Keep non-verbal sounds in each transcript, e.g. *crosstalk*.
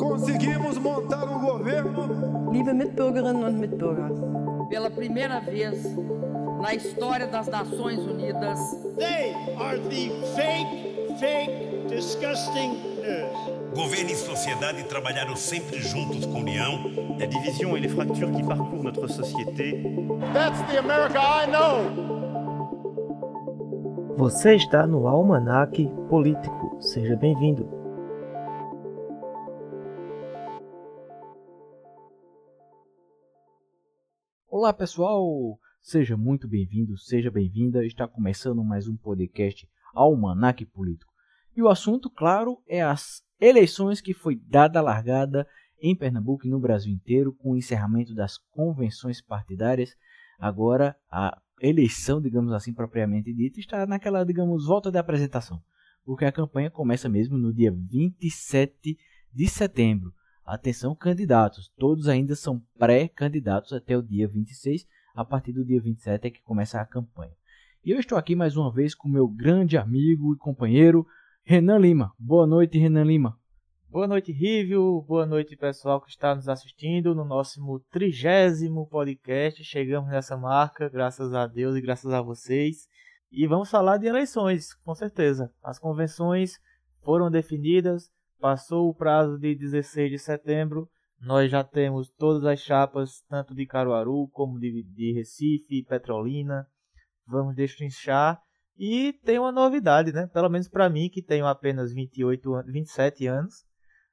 Conseguimos montar um governo. Liebe Mitbürgerinnen und Mitbürger. Pela primeira vez na história das Nações Unidas. They are the fake, fake, disgusting news. Governo e sociedade trabalharam sempre juntos com união. La division et les fractures qui parcourent notre société. That's the America I know. Você está no Almanac Político. Seja bem-vindo. Olá pessoal, seja muito bem-vindo, seja bem-vinda. Está começando mais um podcast Almanac Político. E o assunto, claro, é as eleições que foi dada a largada em Pernambuco e no Brasil inteiro com o encerramento das convenções partidárias. Agora a eleição, digamos assim, propriamente dita, está naquela, digamos, volta de apresentação. Porque a campanha começa mesmo no dia 27 de setembro. Atenção, candidatos, todos ainda são pré-candidatos até o dia 26. A partir do dia 27 é que começa a campanha. E eu estou aqui mais uma vez com meu grande amigo e companheiro Renan Lima. Boa noite, Renan Lima. Boa noite, Rívio. Boa noite, pessoal que está nos assistindo no nosso trigésimo podcast. Chegamos nessa marca, graças a Deus e graças a vocês. E vamos falar de eleições, com certeza. As convenções foram definidas, passou o prazo de 16 de setembro. Nós já temos todas as chapas, tanto de Caruaru como de, de Recife, Petrolina. Vamos destrinchar. E tem uma novidade, né? Pelo menos para mim, que tenho apenas 28, 27 anos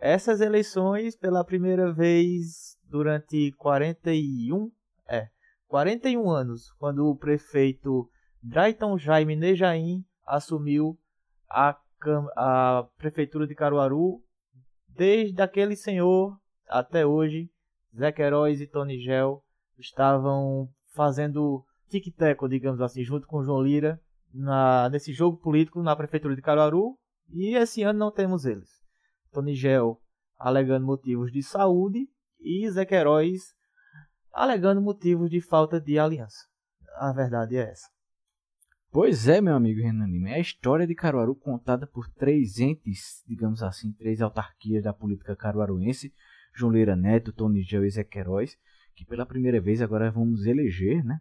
essas eleições, pela primeira vez durante 41, é, 41 anos, quando o prefeito Drayton Jaime Nejaim assumiu a, a prefeitura de Caruaru, desde aquele senhor até hoje, Zé Queiroz e Tony Gel estavam fazendo tic-tac, digamos assim, junto com João Lira, na, nesse jogo político na prefeitura de Caruaru, e esse ano não temos eles. Tony Gel alegando motivos de saúde e Zé Queiroz alegando motivos de falta de aliança. A verdade é essa. Pois é, meu amigo Renan Lima, é a história de Caruaru contada por três entes, digamos assim, três autarquias da política caruaruense, João Leira Neto, Tony Gel e Zé Queiroz, que pela primeira vez agora vamos eleger, né?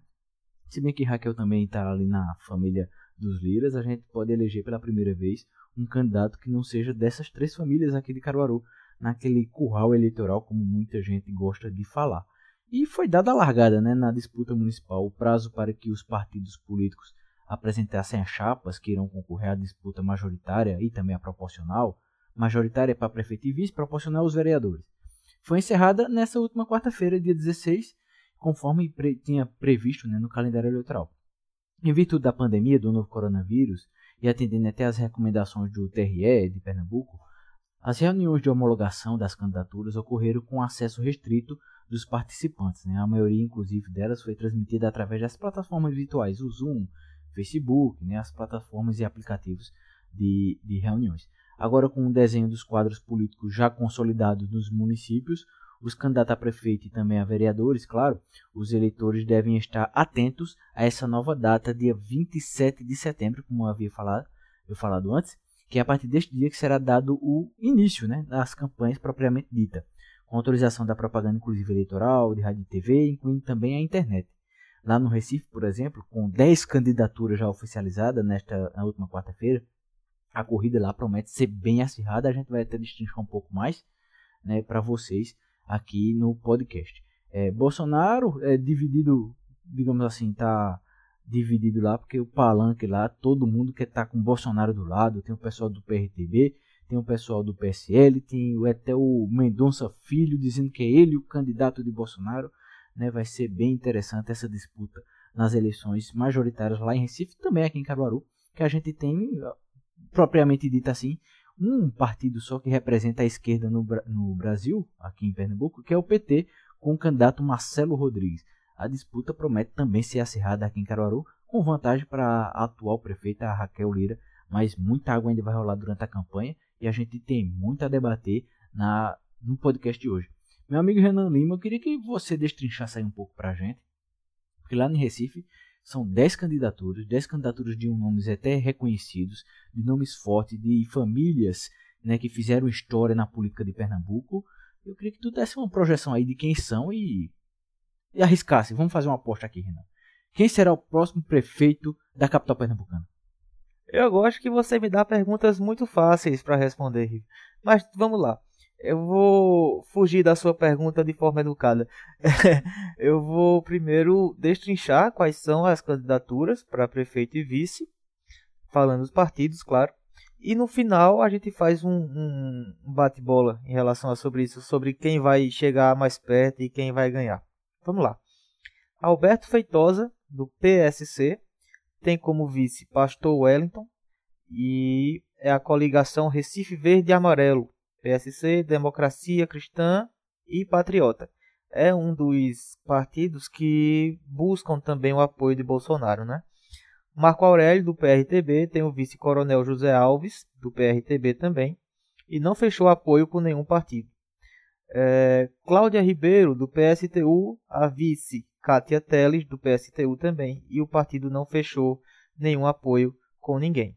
Se bem que Raquel também está ali na família dos Liras, a gente pode eleger pela primeira vez um candidato que não seja dessas três famílias aqui de Caruaru, naquele curral eleitoral, como muita gente gosta de falar. E foi dada a largada né, na disputa municipal, o prazo para que os partidos políticos apresentassem as chapas que irão concorrer à disputa majoritária e também a proporcional, majoritária para prefeito e vice, proporcional aos vereadores. Foi encerrada nessa última quarta-feira, dia 16, conforme pre tinha previsto né, no calendário eleitoral. Em virtude da pandemia do novo coronavírus e atendendo até às recomendações do TRE de Pernambuco, as reuniões de homologação das candidaturas ocorreram com acesso restrito dos participantes. Né? A maioria, inclusive, delas foi transmitida através das plataformas virtuais, o Zoom, Facebook, né? as plataformas e aplicativos de, de reuniões. Agora, com o desenho dos quadros políticos já consolidados nos municípios, os candidatos a prefeito e também a vereadores, claro, os eleitores devem estar atentos a essa nova data, dia 27 de setembro, como eu havia falado, eu falado antes, que é a partir deste dia que será dado o início né, das campanhas propriamente dita, com autorização da propaganda inclusive eleitoral, de rádio e TV, incluindo também a internet. Lá no Recife, por exemplo, com 10 candidaturas já oficializadas nesta na última quarta-feira, a corrida lá promete ser bem acirrada, a gente vai até destrinchar um pouco mais né, para vocês aqui no podcast. É, Bolsonaro é dividido, digamos assim, está dividido lá, porque o palanque lá, todo mundo quer estar tá com o Bolsonaro do lado, tem o pessoal do PRTB, tem o pessoal do PSL, tem até o Mendonça Filho dizendo que é ele o candidato de Bolsonaro. Né? Vai ser bem interessante essa disputa nas eleições majoritárias lá em Recife, também aqui em Caruaru, que a gente tem, propriamente dito assim, um partido só que representa a esquerda no, no Brasil, aqui em Pernambuco, que é o PT, com o candidato Marcelo Rodrigues. A disputa promete também ser acirrada aqui em Caruaru, com vantagem para a atual prefeita Raquel Lira, mas muita água ainda vai rolar durante a campanha e a gente tem muito a debater na, no podcast de hoje. Meu amigo Renan Lima, eu queria que você destrinchasse aí um pouco para a gente, porque lá em Recife são 10 candidaturas, 10 candidaturas de nomes até reconhecidos, de nomes fortes, de famílias né, que fizeram história na política de Pernambuco. Eu queria que tu desse uma projeção aí de quem são e, e arriscasse. Vamos fazer uma aposta aqui, Renan. Quem será o próximo prefeito da capital pernambucana? Eu gosto que você me dá perguntas muito fáceis para responder. Mas vamos lá. Eu vou fugir da sua pergunta de forma educada. *laughs* eu vou primeiro destrinchar quais são as candidaturas para prefeito e vice, falando dos partidos, claro. E no final a gente faz um, um bate-bola em relação a sobre isso, sobre quem vai chegar mais perto e quem vai ganhar. Vamos lá. Alberto Feitosa, do PSC, tem como vice Pastor Wellington e é a coligação Recife Verde e Amarelo, PSC, Democracia Cristã e Patriota. É um dos partidos que buscam também o apoio de Bolsonaro, né? Marco Aurélio, do PRTB, tem o vice-coronel José Alves, do PRTB também, e não fechou apoio com nenhum partido. É, Cláudia Ribeiro, do PSTU, a vice Kátia Teles, do PSTU também, e o partido não fechou nenhum apoio com ninguém.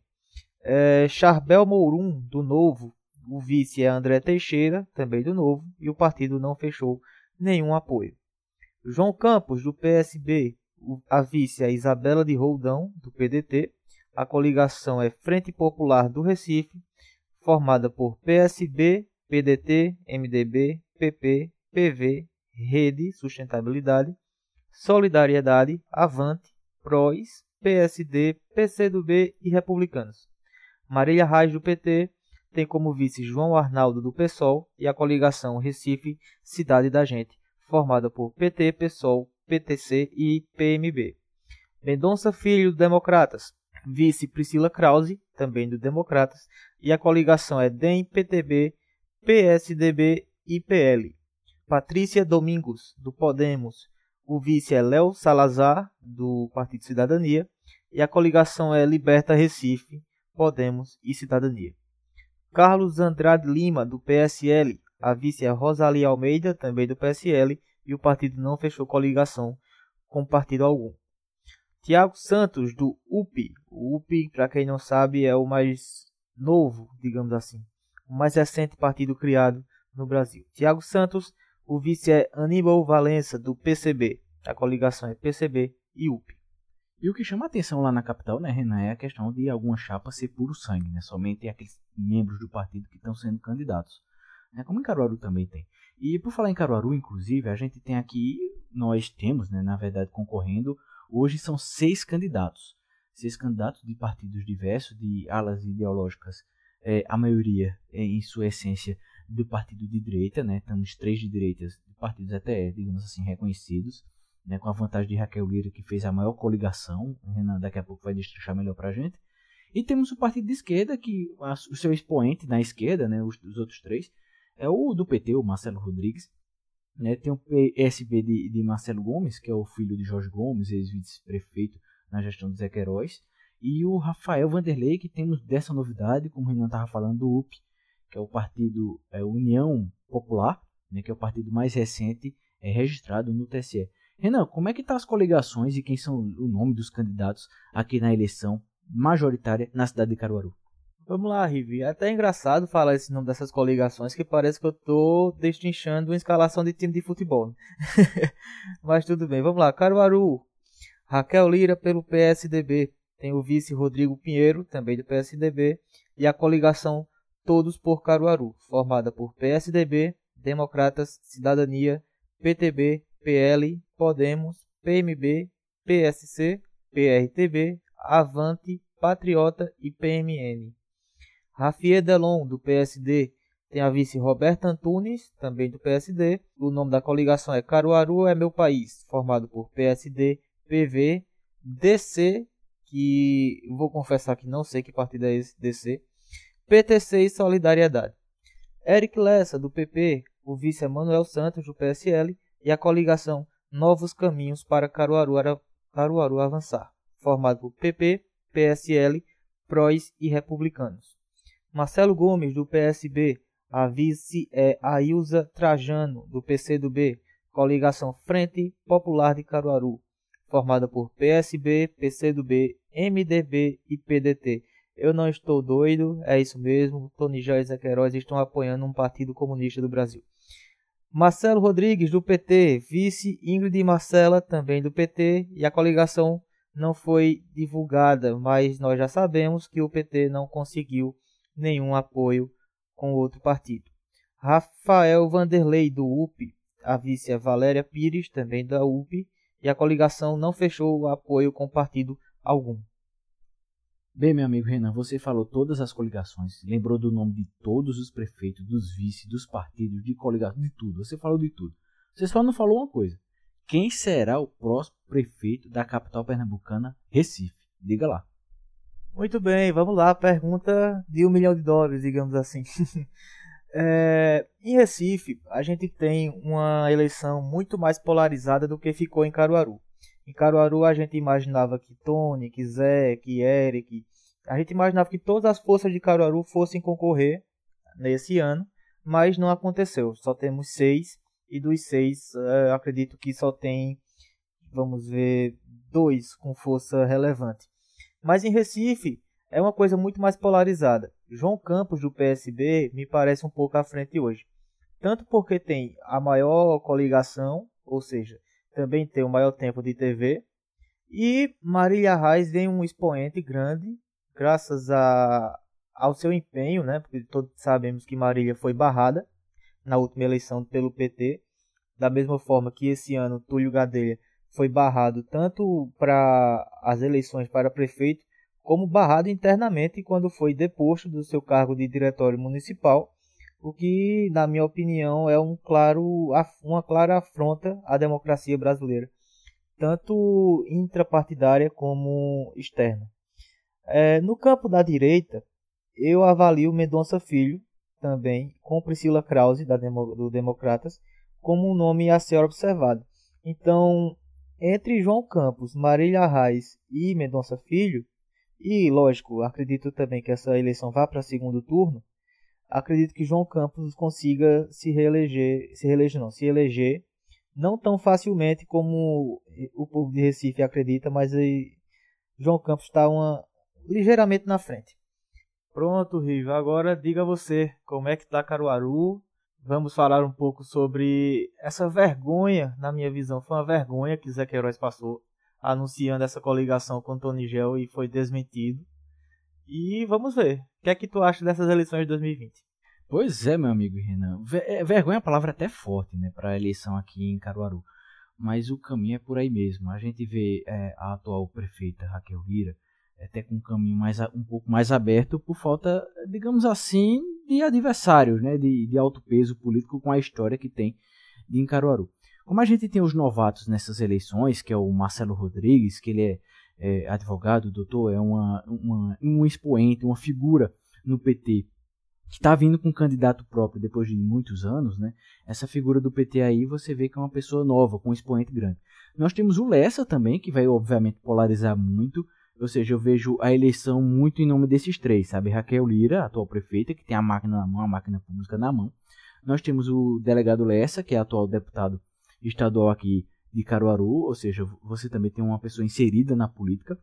É, Charbel Mourum, do Novo, o vice é André Teixeira, também do Novo, e o partido não fechou nenhum apoio. João Campos, do PSB, a vice é Isabela de Roldão, do PDT. A coligação é Frente Popular do Recife, formada por PSB, PDT, MDB, PP, PV, Rede, Sustentabilidade, Solidariedade, Avante, PROS, PSD, PCdoB e Republicanos. Marília Reis, do PT, tem como vice João Arnaldo do PSOL e a coligação Recife Cidade da Gente, formada por PT, PSOL, PTC e PMB. Mendonça Filho Democratas, vice Priscila Krause, também do Democratas, e a coligação é DEM, PTB, PSDB e PL. Patrícia Domingos, do Podemos, o vice é Léo Salazar, do Partido Cidadania, e a coligação é Liberta Recife, Podemos e Cidadania. Carlos Andrade Lima, do PSL. A vice é Rosalie Almeida, também do PSL, e o partido não fechou coligação com partido algum. Tiago Santos, do UP. O UP, para quem não sabe, é o mais novo, digamos assim, o mais recente partido criado no Brasil. Tiago Santos, o vice é Aníbal Valença, do PCB. A coligação é PCB e UP. E o que chama a atenção lá na capital, né, Renan, é a questão de alguma chapa ser puro sangue, né? Somente aqueles membros do partido que estão sendo candidatos. Né? Como em Caruaru também tem. E por falar em Caruaru, inclusive, a gente tem aqui, nós temos, né, na verdade, concorrendo, hoje são seis candidatos. Seis candidatos de partidos diversos, de alas ideológicas, é, a maioria, é, em sua essência, do partido de direita, né? Temos três de direitas, de partidos até, digamos assim, reconhecidos né, com a vantagem de Raquel Lira, que fez a maior coligação. O Renan daqui a pouco vai destrinchar melhor para a gente. E temos o partido de esquerda, que a, o seu expoente na esquerda, né, os, os, outros três, é o do PT, o Marcelo Rodrigues. Né, tem o PSB de, de Marcelo Gomes, que é o filho de Jorge Gomes, ex-vice-prefeito na gestão do Zé Queiroz. E o Rafael Vanderlei, que temos dessa novidade, como o Renan estava falando, do UP, que é o partido é, União Popular, né, que é o partido mais recente é, registrado no TSE. Renan, como é que tá as coligações e quem são o nome dos candidatos aqui na eleição majoritária na cidade de Caruaru? Vamos lá, Rivi. É até engraçado falar esse nome dessas coligações, que parece que eu tô destrinchando uma escalação de time de futebol. *laughs* Mas tudo bem, vamos lá. Caruaru. Raquel Lira pelo PSDB. Tem o vice Rodrigo Pinheiro, também do PSDB. E a coligação Todos por Caruaru, formada por PSDB, Democratas, Cidadania, PTB, PL, Podemos, PMB, PSC, PRTB, Avante, Patriota e PMN. Rafier Delon, do PSD, tem a vice Roberta Antunes, também do PSD. O nome da coligação é Caruaru é Meu País, formado por PSD, PV, DC, que vou confessar que não sei que partido é esse DC, PTC e Solidariedade. Eric Lessa, do PP, o vice é Manuel Santos, do PSL, e a coligação Novos Caminhos para Caruaru, Caruaru Avançar, formado por PP, PSL, PROS e Republicanos. Marcelo Gomes, do PSB, a vice é Ailza Trajano, do PCdoB, coligação Frente Popular de Caruaru, formada por PSB, PCdoB, MDB e PDT. Eu não estou doido, é isso mesmo. Tony Gel e Queiroz estão apoiando um partido comunista do Brasil. Marcelo Rodrigues, do PT, vice Ingrid Marcela, também do PT, e a coligação não foi divulgada, mas nós já sabemos que o PT não conseguiu nenhum apoio com outro partido. Rafael Vanderlei, do UP, a vice é Valéria Pires, também da UP, e a coligação não fechou apoio com partido algum. Bem, meu amigo Renan, você falou todas as coligações, lembrou do nome de todos os prefeitos, dos vice, dos partidos, de coligação, de tudo. Você falou de tudo. Você só não falou uma coisa. Quem será o próximo prefeito da capital pernambucana, Recife? Diga lá. Muito bem, vamos lá. Pergunta de um milhão de dólares, digamos assim. *laughs* é, em Recife, a gente tem uma eleição muito mais polarizada do que ficou em Caruaru. Em Caruaru a gente imaginava que Tony, que Zé, que Eric, a gente imaginava que todas as forças de Caruaru fossem concorrer nesse ano, mas não aconteceu. Só temos seis e dos seis uh, acredito que só tem, vamos ver, dois com força relevante. Mas em Recife é uma coisa muito mais polarizada. João Campos do PSB me parece um pouco à frente hoje, tanto porque tem a maior coligação, ou seja, também tem o maior tempo de TV. E Marília Reis vem um expoente grande, graças a, ao seu empenho, né? Porque todos sabemos que Marília foi barrada na última eleição pelo PT. Da mesma forma que esse ano Túlio Gadelha foi barrado tanto para as eleições para prefeito, como barrado internamente quando foi deposto do seu cargo de diretório municipal o que, na minha opinião, é um claro, uma clara afronta à democracia brasileira, tanto intrapartidária como externa. É, no campo da direita, eu avalio Mendonça Filho, também, com Priscila Krause, da Demo, do Democratas, como um nome a ser observado. Então, entre João Campos, Marília Reis e Mendonça Filho, e lógico, acredito também que essa eleição vá para segundo turno, acredito que João Campos consiga se reeleger, se reeleger não, se eleger não tão facilmente como o povo de Recife acredita, mas aí João Campos está uma ligeiramente na frente. Pronto, Riva. Agora diga você como é que está Caruaru. Vamos falar um pouco sobre essa vergonha, na minha visão, foi uma vergonha que Zé Queiroz passou anunciando essa coligação com Tony Gel e foi desmentido. E vamos ver. O que é que tu acha dessas eleições de 2020? Pois é, meu amigo Renan. É, vergonha é uma palavra até forte, né, para a eleição aqui em Caruaru. Mas o caminho é por aí mesmo. A gente vê é, a atual prefeita Raquel Lira até com um caminho mais, um pouco mais aberto por falta, digamos assim, de adversários, né, de, de alto peso político com a história que tem de Caruaru. Como a gente tem os novatos nessas eleições, que é o Marcelo Rodrigues, que ele é é, advogado, doutor, é uma, uma, um expoente, uma figura no PT que está vindo com um candidato próprio depois de muitos anos, né? Essa figura do PT aí você vê que é uma pessoa nova, com um expoente grande. Nós temos o Lessa também, que vai obviamente polarizar muito, ou seja, eu vejo a eleição muito em nome desses três, sabe? Raquel Lira, atual prefeita, que tem a máquina na mão, a máquina pública na mão. Nós temos o delegado Lessa, que é atual deputado estadual aqui de Caruaru, ou seja, você também tem uma pessoa inserida na política.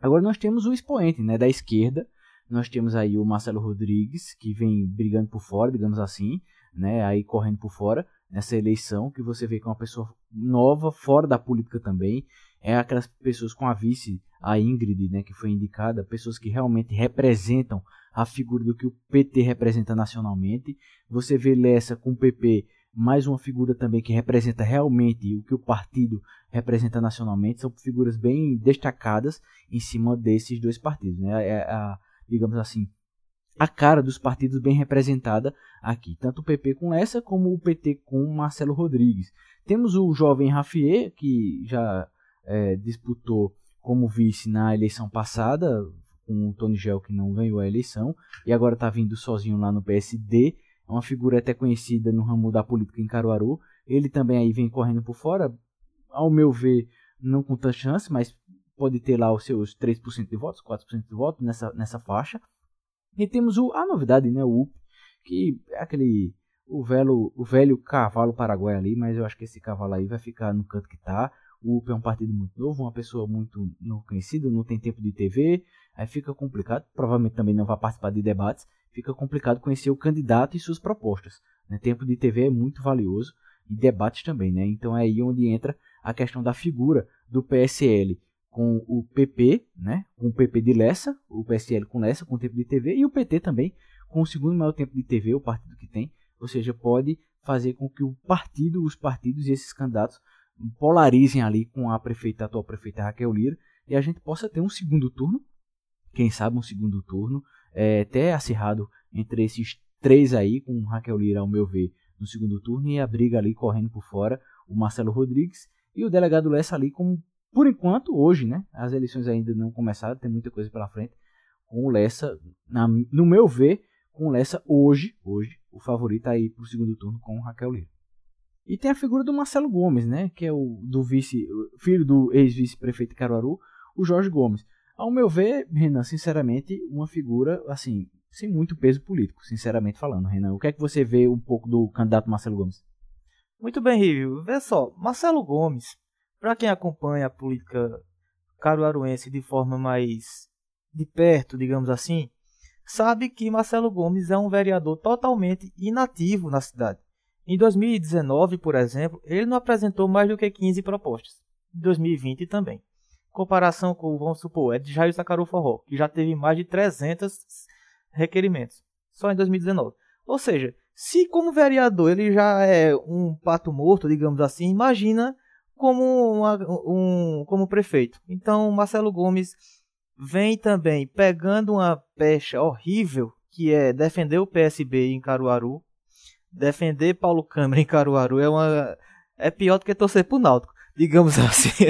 Agora nós temos o expoente né, da esquerda, nós temos aí o Marcelo Rodrigues, que vem brigando por fora, digamos assim, né, aí correndo por fora nessa eleição, que você vê que é uma pessoa nova, fora da política também, é aquelas pessoas com a vice, a Ingrid, né, que foi indicada, pessoas que realmente representam a figura do que o PT representa nacionalmente. Você vê Lessa com o PP mais uma figura também que representa realmente o que o partido representa nacionalmente. São figuras bem destacadas em cima desses dois partidos. Né? É a, digamos assim, a cara dos partidos bem representada aqui. Tanto o PP com essa, como o PT com Marcelo Rodrigues. Temos o jovem Rafier, que já é, disputou como vice na eleição passada, com o Tony Gel, que não ganhou a eleição, e agora está vindo sozinho lá no PSD é uma figura até conhecida no ramo da política em Caruaru. Ele também aí vem correndo por fora, ao meu ver, não com tanta chance, mas pode ter lá os seus 3% de votos, 4% de votos nessa, nessa faixa. E temos o, a novidade, né, o UP, que é aquele o velho, o velho cavalo paraguai ali, mas eu acho que esse cavalo aí vai ficar no canto que está. O UP é um partido muito novo, uma pessoa muito não conhecida, não tem tempo de TV. Aí fica complicado, provavelmente também não vai participar de debates, fica complicado conhecer o candidato e suas propostas. Né? Tempo de TV é muito valioso e debates também, né? Então é aí onde entra a questão da figura do PSL com o PP, né? Com o PP de Lessa, o PSL com Lessa, com tempo de TV, e o PT também com o segundo maior tempo de TV, o partido que tem. Ou seja, pode fazer com que o partido, os partidos e esses candidatos polarizem ali com a prefeita, a atual prefeita Raquel Lira, e a gente possa ter um segundo turno, quem sabe um segundo turno, é, até acirrado entre esses três aí, com Raquel Lira, ao meu ver, no segundo turno, e a briga ali correndo por fora, o Marcelo Rodrigues e o delegado Lessa ali como por enquanto, hoje, né? As eleições ainda não começaram, tem muita coisa pela frente. Com o Lessa, na, no meu ver, com o Lessa hoje, hoje, o favorito aí pro segundo turno com o Raquel Lira. E tem a figura do Marcelo Gomes, né? Que é o do vice, filho do ex-vice-prefeito Caruaru, o Jorge Gomes. Ao meu ver, Renan, sinceramente, uma figura, assim, sem muito peso político, sinceramente falando, Renan. O que é que você vê um pouco do candidato Marcelo Gomes? Muito bem, Rívio. Vê só, Marcelo Gomes, para quem acompanha a política caruaruense de forma mais de perto, digamos assim, sabe que Marcelo Gomes é um vereador totalmente inativo na cidade. Em 2019, por exemplo, ele não apresentou mais do que 15 propostas. Em 2020 também. Comparação com, vamos supor, é de Jair Sacaru Forró, que já teve mais de 300 requerimentos. Só em 2019. Ou seja, se como vereador ele já é um pato morto, digamos assim, imagina como, uma, um, como prefeito. Então, Marcelo Gomes vem também pegando uma pecha horrível, que é defender o PSB em Caruaru, defender Paulo Câmara em Caruaru é uma é pior do que torcer pro Náutico, digamos *laughs* assim.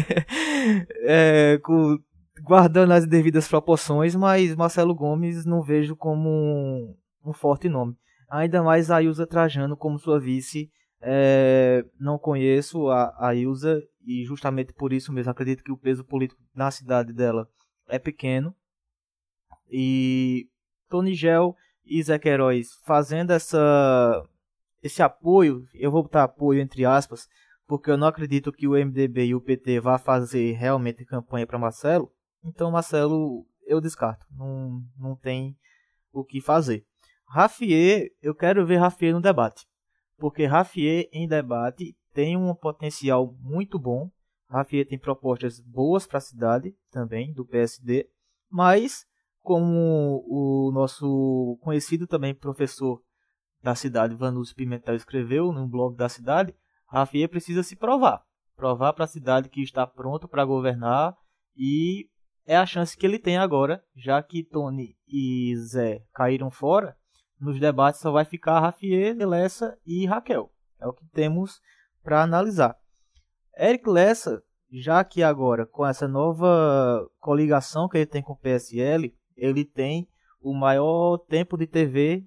*laughs* é, com, guardando as devidas proporções, mas Marcelo Gomes não vejo como um, um forte nome. Ainda mais a Ilza Trajano como sua vice. É, não conheço a, a Ilza e justamente por isso mesmo acredito que o peso político na cidade dela é pequeno. E Tony Gel e Zé Queiroz fazendo essa esse apoio, eu vou botar apoio entre aspas, porque eu não acredito que o MDB e o PT vá fazer realmente campanha para Marcelo. Então Marcelo eu descarto, não, não tem o que fazer. Rafier, eu quero ver Rafier no debate, porque Rafier em debate tem um potencial muito bom. Rafier tem propostas boas para a cidade também do PSD, mas como o nosso conhecido também professor da cidade, Vanus Pimentel, escreveu no blog da cidade, Rafael precisa se provar. Provar para a cidade que está pronto para governar e é a chance que ele tem agora, já que Tony e Zé caíram fora, nos debates só vai ficar Rafael, Lessa e Raquel. É o que temos para analisar. Eric Lessa, já que agora com essa nova coligação que ele tem com o PSL, ele tem o maior tempo de TV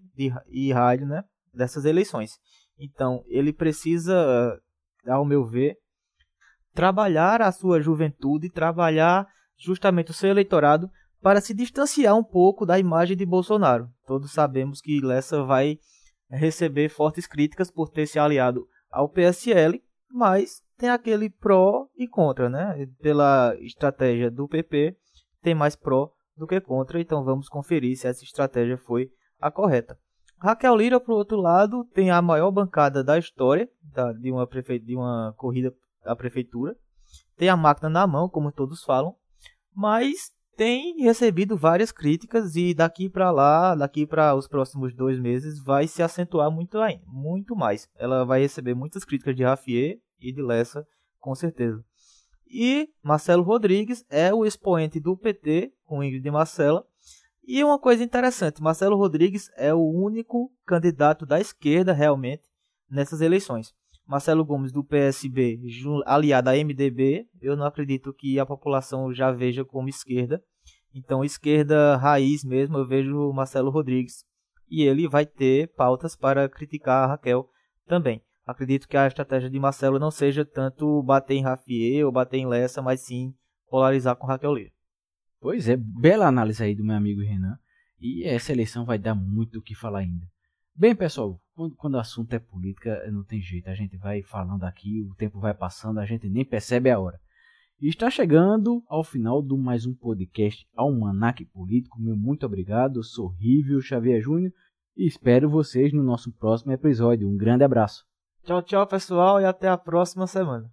e rádio né, dessas eleições. Então, ele precisa, ao meu ver, trabalhar a sua juventude, trabalhar justamente o seu eleitorado para se distanciar um pouco da imagem de Bolsonaro. Todos sabemos que Lessa vai receber fortes críticas por ter se aliado ao PSL, mas tem aquele pró e contra, né? Pela estratégia do PP, tem mais pró do que contra, então vamos conferir se essa estratégia foi a correta. Raquel Lira, por outro lado, tem a maior bancada da história da, de, uma prefe... de uma corrida à prefeitura. Tem a máquina na mão, como todos falam, mas tem recebido várias críticas e daqui para lá, daqui para os próximos dois meses, vai se acentuar muito, muito mais. Ela vai receber muitas críticas de Rafier e de Lessa, com certeza. E Marcelo Rodrigues é o expoente do PT, com Ingrid e Marcela. E uma coisa interessante, Marcelo Rodrigues é o único candidato da esquerda realmente nessas eleições. Marcelo Gomes do PSB, aliado à MDB, eu não acredito que a população já veja como esquerda. Então, esquerda raiz mesmo, eu vejo Marcelo Rodrigues. E ele vai ter pautas para criticar a Raquel também. Acredito que a estratégia de Marcelo não seja tanto bater em Rafier ou bater em Lessa, mas sim polarizar com Raquel Lira. Pois é, bela análise aí do meu amigo Renan. E essa eleição vai dar muito o que falar ainda. Bem, pessoal, quando, quando o assunto é política, não tem jeito. A gente vai falando aqui, o tempo vai passando, a gente nem percebe a hora. E está chegando ao final do mais um podcast Almanac Político. Meu muito obrigado. Eu sou Rívio Xavier Júnior e espero vocês no nosso próximo episódio. Um grande abraço. Tchau, tchau, pessoal, e até a próxima semana.